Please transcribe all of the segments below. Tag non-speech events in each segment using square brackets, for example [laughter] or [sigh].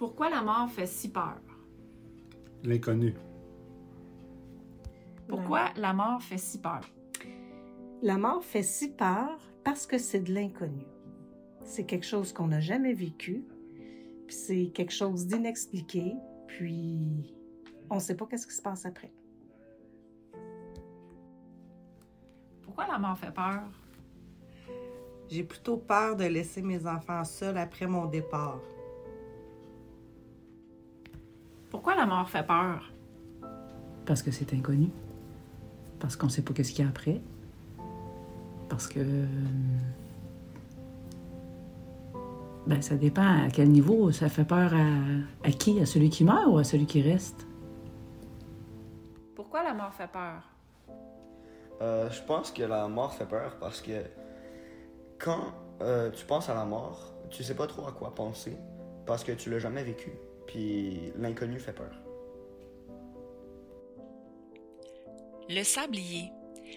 Pourquoi la mort fait si peur? L'inconnu. Pourquoi la mort fait si peur? La mort fait si peur parce que c'est de l'inconnu. C'est quelque chose qu'on n'a jamais vécu, puis c'est quelque chose d'inexpliqué, puis on ne sait pas qu'est-ce qui se passe après. Pourquoi la mort fait peur? J'ai plutôt peur de laisser mes enfants seuls après mon départ. Pourquoi la mort fait peur? Parce que c'est inconnu. Parce qu'on ne sait pas qu'est-ce qu'il y a après. Parce que. Ben, ça dépend à quel niveau. Ça fait peur à, à qui? À celui qui meurt ou à celui qui reste? Pourquoi la mort fait peur? Euh, je pense que la mort fait peur parce que quand euh, tu penses à la mort, tu sais pas trop à quoi penser parce que tu l'as jamais vécu. Puis l'inconnu fait peur. Le Sablier,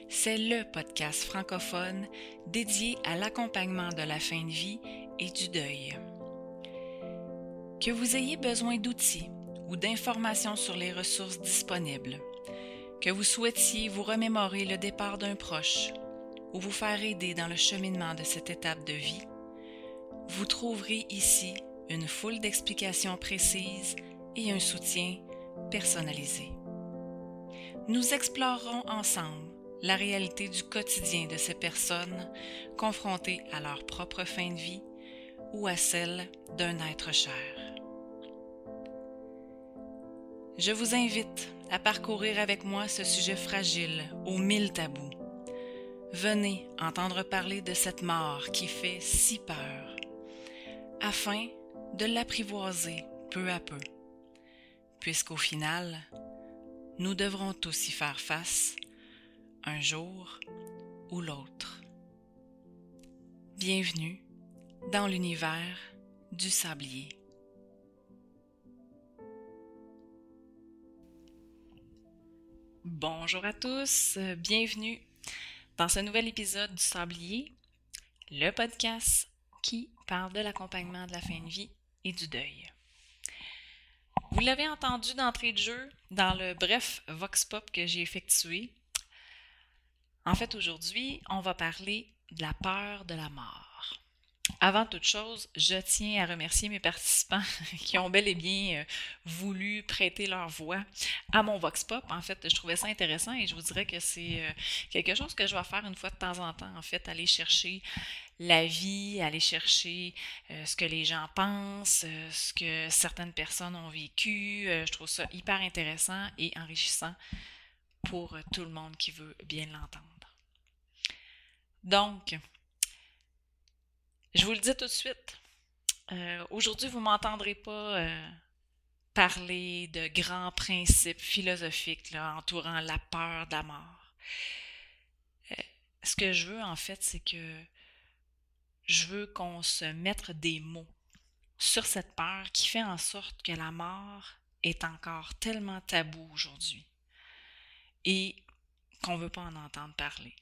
c'est le podcast francophone dédié à l'accompagnement de la fin de vie et du deuil. Que vous ayez besoin d'outils ou d'informations sur les ressources disponibles, que vous souhaitiez vous remémorer le départ d'un proche ou vous faire aider dans le cheminement de cette étape de vie, vous trouverez ici une foule d'explications précises et un soutien personnalisé. Nous explorerons ensemble la réalité du quotidien de ces personnes confrontées à leur propre fin de vie ou à celle d'un être cher. Je vous invite à parcourir avec moi ce sujet fragile aux mille tabous. Venez entendre parler de cette mort qui fait si peur, afin de l'apprivoiser peu à peu, puisqu'au final, nous devrons tous y faire face un jour ou l'autre. Bienvenue dans l'univers du sablier. Bonjour à tous, bienvenue dans ce nouvel épisode du Sablier, le podcast qui parle de l'accompagnement de la fin de vie et du deuil. Vous l'avez entendu d'entrée de jeu dans le bref Vox Pop que j'ai effectué. En fait, aujourd'hui, on va parler de la peur de la mort. Avant toute chose, je tiens à remercier mes participants [laughs] qui ont bel et bien euh, voulu prêter leur voix à mon Vox Pop. En fait, je trouvais ça intéressant et je vous dirais que c'est euh, quelque chose que je vais faire une fois de temps en temps, en fait, aller chercher la vie, aller chercher euh, ce que les gens pensent, ce que certaines personnes ont vécu. je trouve ça hyper intéressant et enrichissant pour tout le monde qui veut bien l'entendre. Donc, je vous le dis tout de suite. Euh, aujourd'hui, vous ne m'entendrez pas euh, parler de grands principes philosophiques entourant la peur de la mort. Euh, ce que je veux, en fait, c'est que je veux qu'on se mette des mots sur cette peur qui fait en sorte que la mort est encore tellement tabou aujourd'hui et qu'on ne veut pas en entendre parler.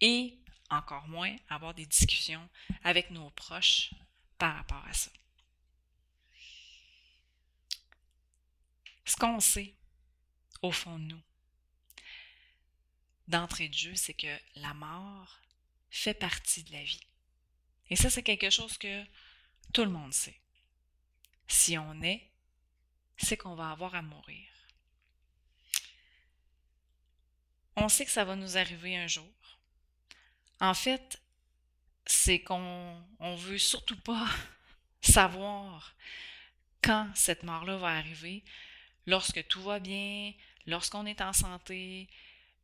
Et encore moins avoir des discussions avec nos proches par rapport à ça. Ce qu'on sait, au fond de nous, d'entrée de jeu, c'est que la mort fait partie de la vie. Et ça, c'est quelque chose que tout le monde sait. Si on est, c'est qu'on va avoir à mourir. On sait que ça va nous arriver un jour. En fait, c'est qu'on on veut surtout pas [laughs] savoir quand cette mort-là va arriver, lorsque tout va bien, lorsqu'on est en santé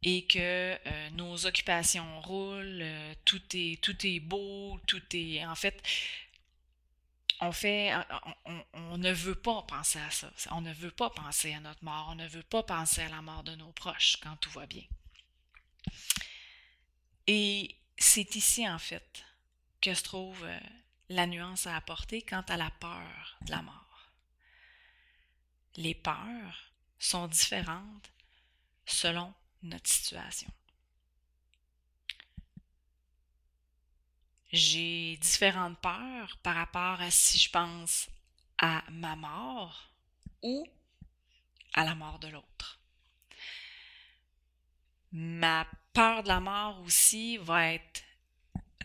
et que euh, nos occupations roulent, euh, tout est tout est beau, tout est en fait on fait on, ne veut pas penser à ça. On ne veut pas penser à notre mort, on ne veut pas penser à la mort de nos proches quand tout va bien. Et c'est ici, en fait, que se trouve euh, la nuance à apporter quant à la peur de la mort. Les peurs sont différentes selon notre situation. J'ai différentes peurs par rapport à si je pense à ma mort ou à la mort de l'autre. Ma peur de la mort aussi va être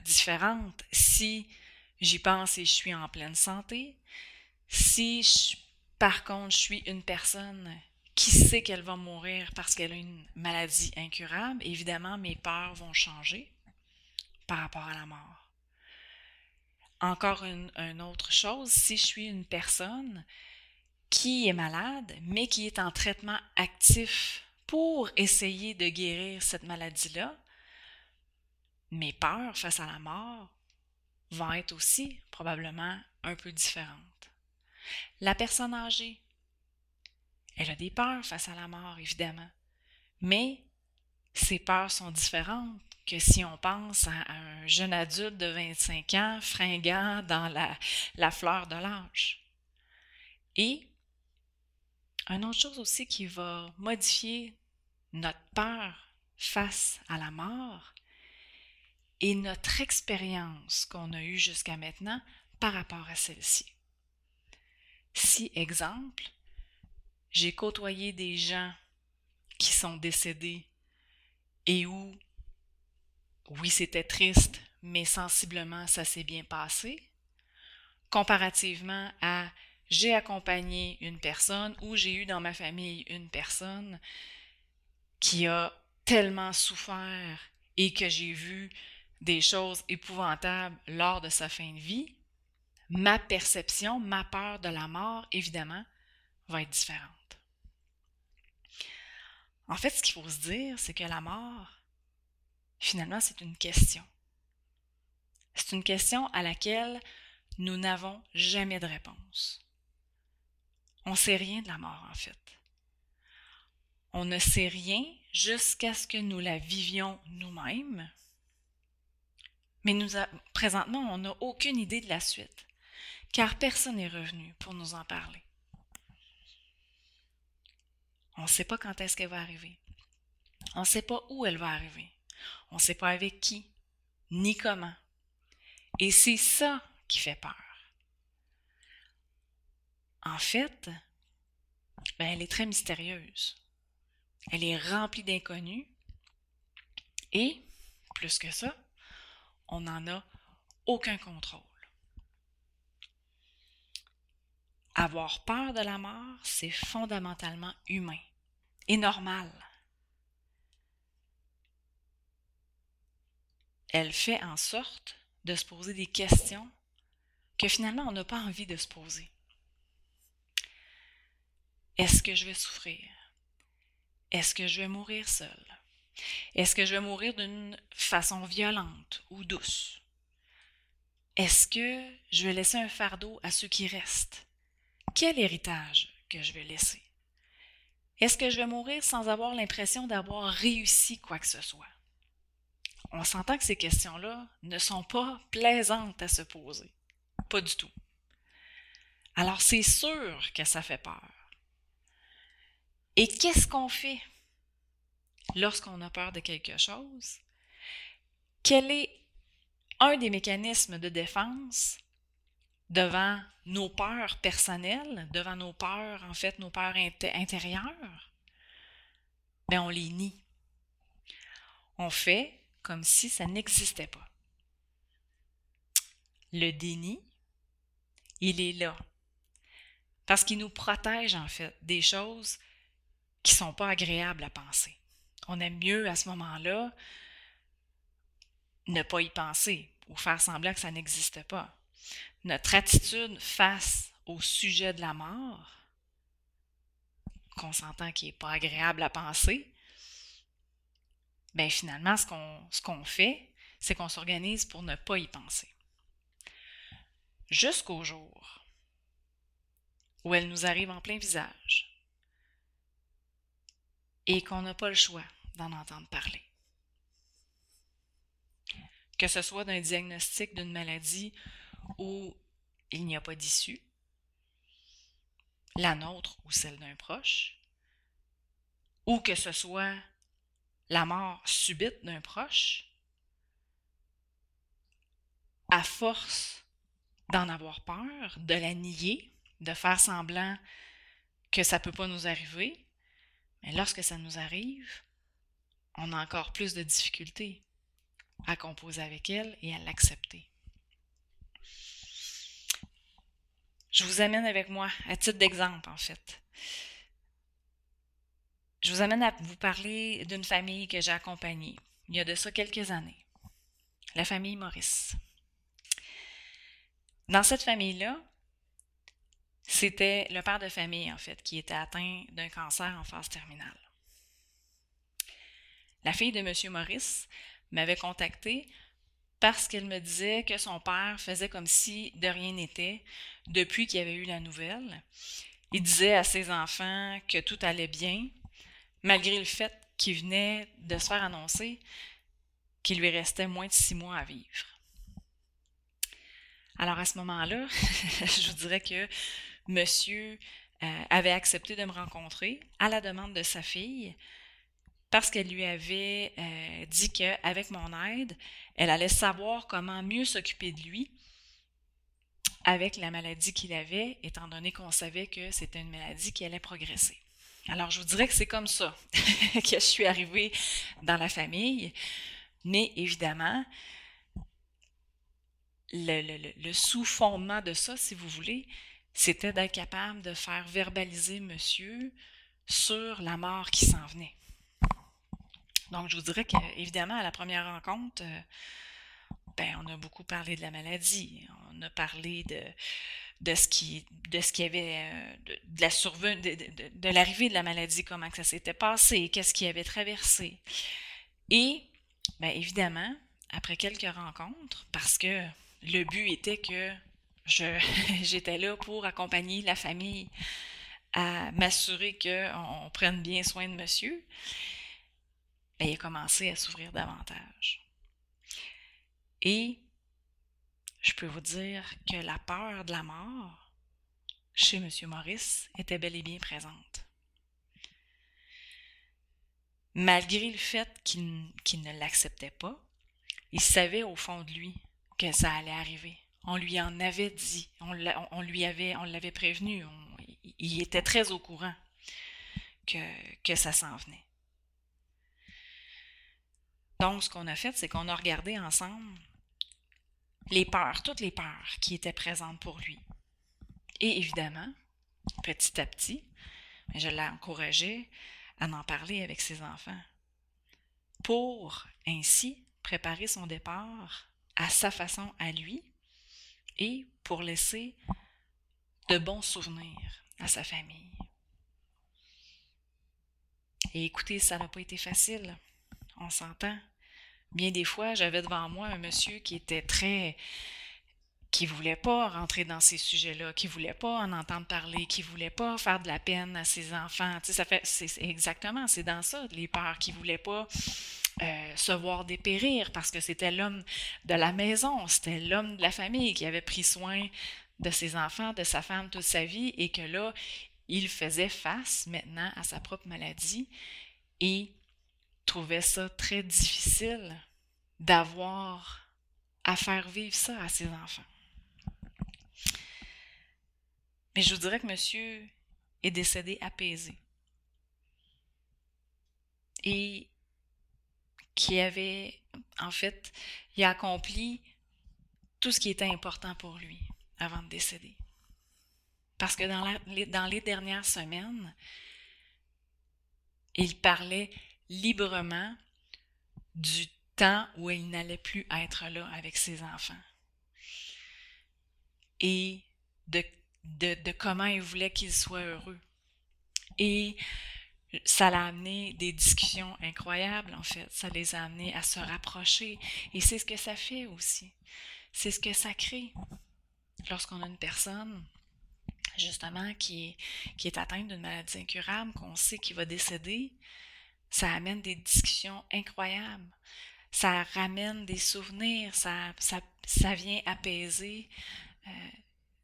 différente si j'y pense et je suis en pleine santé. Si je, par contre je suis une personne qui sait qu'elle va mourir parce qu'elle a une maladie incurable, évidemment mes peurs vont changer par rapport à la mort. Encore une, une autre chose, si je suis une personne qui est malade, mais qui est en traitement actif pour essayer de guérir cette maladie-là, mes peurs face à la mort vont être aussi probablement un peu différentes. La personne âgée, elle a des peurs face à la mort, évidemment, mais ces peurs sont différentes que si on pense à un jeune adulte de 25 ans fringant dans la, la fleur de l'âge. Et une autre chose aussi qui va modifier notre peur face à la mort et notre expérience qu'on a eue jusqu'à maintenant par rapport à celle-ci. Si, exemple, j'ai côtoyé des gens qui sont décédés et où, oui, c'était triste, mais sensiblement, ça s'est bien passé, comparativement à j'ai accompagné une personne ou j'ai eu dans ma famille une personne qui a tellement souffert et que j'ai vu des choses épouvantables lors de sa fin de vie, ma perception, ma peur de la mort, évidemment, va être différente. En fait, ce qu'il faut se dire, c'est que la mort, finalement, c'est une question. C'est une question à laquelle nous n'avons jamais de réponse. On ne sait rien de la mort, en fait. On ne sait rien jusqu'à ce que nous la vivions nous-mêmes. Mais présentement, on n'a aucune idée de la suite, car personne n'est revenu pour nous en parler. On ne sait pas quand est-ce qu'elle va arriver. On ne sait pas où elle va arriver. On ne sait pas avec qui, ni comment. Et c'est ça qui fait peur. En fait, ben, elle est très mystérieuse. Elle est remplie d'inconnus. Et, plus que ça, on n'en a aucun contrôle. Avoir peur de la mort, c'est fondamentalement humain et normal. Elle fait en sorte de se poser des questions que finalement on n'a pas envie de se poser. Est-ce que je vais souffrir? Est-ce que je vais mourir seul? Est-ce que je vais mourir d'une façon violente ou douce? Est-ce que je vais laisser un fardeau à ceux qui restent? Quel héritage que je vais laisser? Est-ce que je vais mourir sans avoir l'impression d'avoir réussi quoi que ce soit? On s'entend que ces questions-là ne sont pas plaisantes à se poser. Pas du tout. Alors c'est sûr que ça fait peur. Et qu'est-ce qu'on fait lorsqu'on a peur de quelque chose? Quel est un des mécanismes de défense devant nos peurs personnelles, devant nos peurs, en fait, nos peurs intérieures? Bien, on les nie. On fait comme si ça n'existait pas. Le déni, il est là. Parce qu'il nous protège, en fait, des choses qui sont pas agréables à penser. On aime mieux à ce moment-là ne pas y penser ou faire semblant que ça n'existe pas. Notre attitude face au sujet de la mort, qu'on s'entend qui n'est pas agréable à penser, ben finalement, ce qu'on ce qu'on fait, c'est qu'on s'organise pour ne pas y penser. Jusqu'au jour où elle nous arrive en plein visage et qu'on n'a pas le choix d'en entendre parler. Que ce soit d'un diagnostic d'une maladie où il n'y a pas d'issue, la nôtre ou celle d'un proche, ou que ce soit la mort subite d'un proche, à force d'en avoir peur, de la nier, de faire semblant que ça ne peut pas nous arriver. Mais lorsque ça nous arrive, on a encore plus de difficultés à composer avec elle et à l'accepter. Je vous amène avec moi, à titre d'exemple en fait. Je vous amène à vous parler d'une famille que j'ai accompagnée il y a de ça quelques années. La famille Maurice. Dans cette famille-là, c'était le père de famille, en fait, qui était atteint d'un cancer en phase terminale. La fille de M. Maurice m'avait contacté parce qu'elle me disait que son père faisait comme si de rien n'était depuis qu'il avait eu la nouvelle. Il disait à ses enfants que tout allait bien, malgré le fait qu'il venait de se faire annoncer qu'il lui restait moins de six mois à vivre. Alors à ce moment-là, [laughs] je vous dirais que monsieur euh, avait accepté de me rencontrer à la demande de sa fille parce qu'elle lui avait euh, dit qu'avec mon aide, elle allait savoir comment mieux s'occuper de lui avec la maladie qu'il avait, étant donné qu'on savait que c'était une maladie qui allait progresser. Alors, je vous dirais que c'est comme ça [laughs] que je suis arrivée dans la famille. Mais évidemment, le, le sous-fondement de ça, si vous voulez, c'était d'être capable de faire verbaliser monsieur sur la mort qui s'en venait. Donc, je vous dirais qu'évidemment, à la première rencontre, euh, ben, on a beaucoup parlé de la maladie. On a parlé de, de ce qui de ce avait euh, de, la survenue de, de, l'arrivée de la maladie comment que ça s'était passé qu'est-ce qui avait traversé et ben évidemment après quelques rencontres parce que le but était que [laughs] j'étais là pour accompagner la famille à m'assurer qu'on prenne bien soin de monsieur ben, il a commencé à s'ouvrir davantage et je peux vous dire que la peur de la mort chez M. Maurice était bel et bien présente. Malgré le fait qu'il ne l'acceptait pas, il savait au fond de lui que ça allait arriver. On lui en avait dit, on, lui avait, on l'avait prévenu, il était très au courant que, que ça s'en venait. Donc, ce qu'on a fait, c'est qu'on a regardé ensemble les peurs, toutes les peurs qui étaient présentes pour lui. Et évidemment, petit à petit, je l'ai encouragé à en parler avec ses enfants pour ainsi préparer son départ à sa façon à lui et pour laisser de bons souvenirs à sa famille. Et écoutez, ça n'a pas été facile, on s'entend. Bien des fois, j'avais devant moi un monsieur qui était très qui voulait pas rentrer dans ces sujets-là, qui voulait pas en entendre parler, qui voulait pas faire de la peine à ses enfants. Tu sais, ça fait, c'est exactement, c'est dans ça les peurs, qui voulait pas euh, se voir dépérir parce que c'était l'homme de la maison, c'était l'homme de la famille qui avait pris soin de ses enfants, de sa femme toute sa vie et que là, il faisait face maintenant à sa propre maladie et trouvait ça très difficile d'avoir à faire vivre ça à ses enfants. Mais je vous dirais que monsieur est décédé apaisé. Et qui avait, en fait, il accompli tout ce qui était important pour lui avant de décéder. Parce que dans, les dernières semaines, il parlait librement du temps où il n'allait plus être là avec ses enfants. Et de, de, comment il voulait qu'il soit heureux. Et ça l'a amené des discussions incroyables, en fait. Ça les a amenés à se rapprocher. Et c'est ce que ça fait aussi. C'est ce que ça crée. Lorsqu'on a une personne, justement, qui est, atteinte d'une maladie incurable, qu'on sait qu'il va décéder, ça amène des discussions incroyables. Ça ramène des souvenirs, ça, ça, ça vient apaiser euh,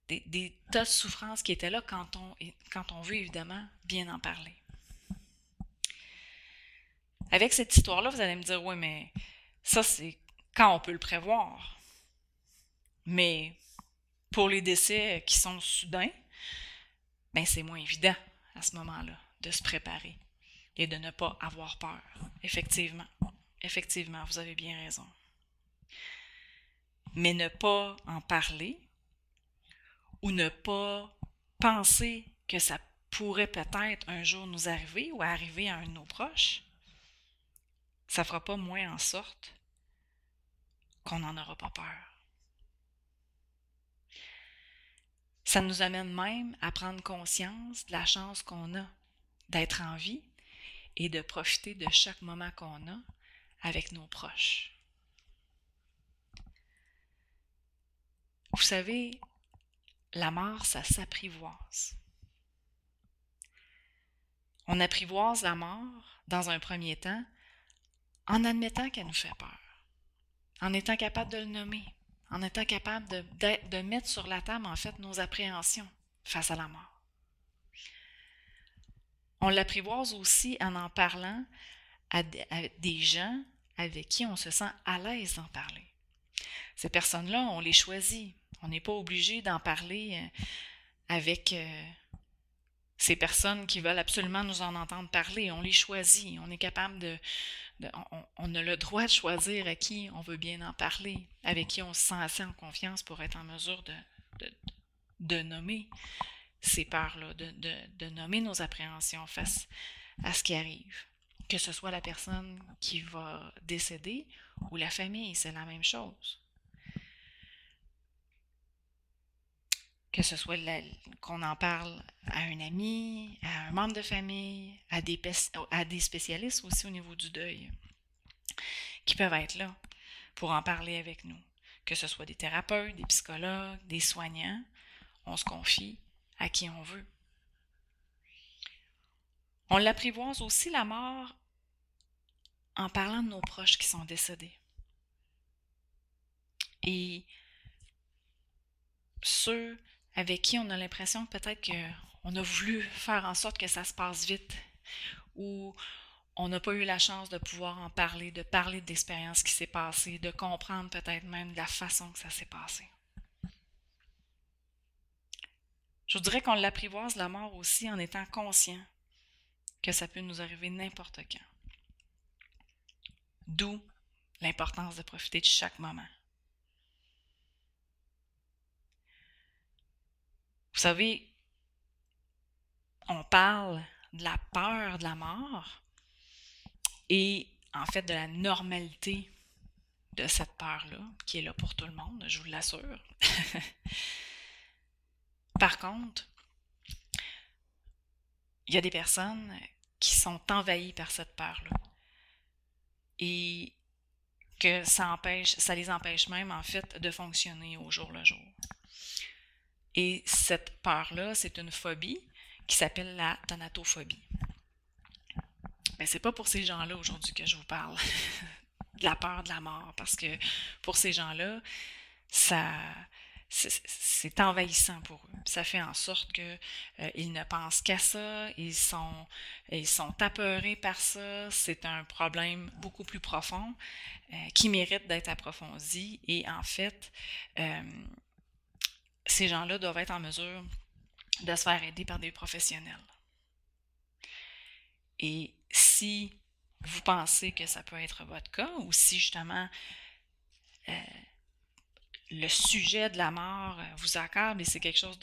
des, des, tas de souffrances qui étaient là quand on, quand on veut évidemment bien en parler. Avec cette histoire-là, vous allez me dire, oui, mais ça, c'est quand on peut le prévoir. Mais pour les décès qui sont soudains, ben c'est moins évident à ce moment-là de se préparer et de ne pas avoir peur. Effectivement, effectivement, vous avez bien raison. Mais ne pas en parler ou ne pas penser que ça pourrait peut-être un jour nous arriver ou arriver à un de nos proches, ça fera pas moins en sorte qu'on n'en aura pas peur. Ça nous amène même à prendre conscience de la chance qu'on a d'être en vie et de profiter de chaque moment qu'on a avec nos proches. Vous savez, la mort, ça s'apprivoise. On apprivoise la mort dans un premier temps en admettant qu'elle nous fait peur, en étant capable de le nommer, en étant capable de, mettre sur la table, en fait, nos appréhensions face à la mort. On l'apprivoise aussi en en parlant à, des gens avec qui on se sent à l'aise d'en parler. Ces personnes-là, on les choisit. On n'est pas obligé d'en parler euh, avec euh, ces personnes qui veulent absolument nous en entendre parler. On les choisit. On est capable de. On, a le droit de choisir à qui on veut bien en parler, avec qui on se sent assez en confiance pour être en mesure de, nommer ces peurs-là, de nommer nos appréhensions face à ce qui arrive. Que ce soit la personne qui va décéder ou la famille, c'est la même chose. Que ce soit qu'on en parle à un ami, à un membre de famille, à des, spécialistes aussi au niveau du deuil, qui peuvent être là pour en parler avec nous. Que ce soit des thérapeutes, des psychologues, des soignants, on se confie à qui on veut. On l'apprivoise aussi la mort en parlant de nos proches qui sont décédés. Et ceux avec qui on a l'impression peut-être qu'on a voulu faire en sorte que ça se passe vite ou on n'a pas eu la chance de pouvoir en parler, de parler de l'expérience qui s'est passée, de comprendre peut-être même la façon que ça s'est passé. Je vous dirais qu'on l'apprivoise la mort aussi en étant conscient que ça peut nous arriver n'importe quand. D'où l'importance de profiter de chaque moment. Savez, on parle de la peur de la mort et en fait de la normalité de cette peur-là, qui est là pour tout le monde, je vous l'assure. [laughs] Par contre, il y a des personnes qui sont envahies par cette peur-là. Et que ça empêche, ça les empêche même en fait de fonctionner au jour le jour. Et cette peur-là, c'est une phobie qui s'appelle la thanatophobie. Mais c'est pas pour ces gens-là aujourd'hui que je vous parle [laughs] de la peur de la mort, parce que pour ces gens-là, ça c'est envahissant pour eux. Ça fait en sorte qu'ils euh, ne pensent qu'à ça, ils sont, ils sont apeurés par ça. C'est un problème beaucoup plus profond euh, qui mérite d'être approfondi. Et en fait, euh, ces gens-là doivent être en mesure de se faire aider par des professionnels. Et si vous pensez que ça peut être votre cas, ou si justement euh, le sujet de la mort vous accorde et c'est quelque chose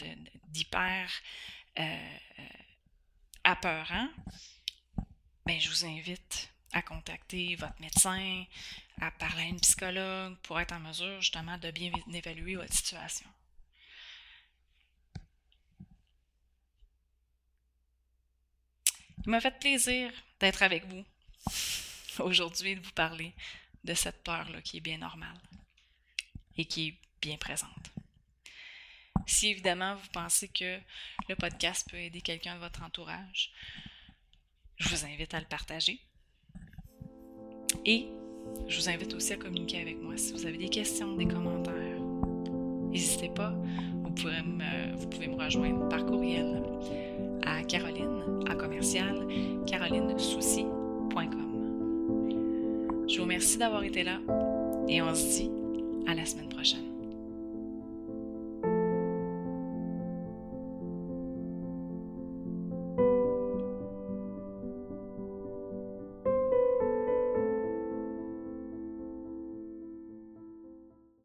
d'hyper euh, apeurant, ben, je vous invite à contacter votre médecin, à parler à une psychologue pour être en mesure justement de bien évaluer votre situation. Il m'a fait plaisir d'être avec vous aujourd'hui, de vous parler de cette peur-là qui est bien normale et qui est bien présente. Si évidemment vous pensez que le podcast peut aider quelqu'un de votre entourage, je vous invite à le partager. Et je vous invite aussi à communiquer avec moi si vous avez des questions, des commentaires. N'hésitez pas, vous pouvez me rejoindre par courriel à Caroline, à commercial, carolinesouci.com. Je vous remercie d'avoir été là et on se dit à la semaine prochaine.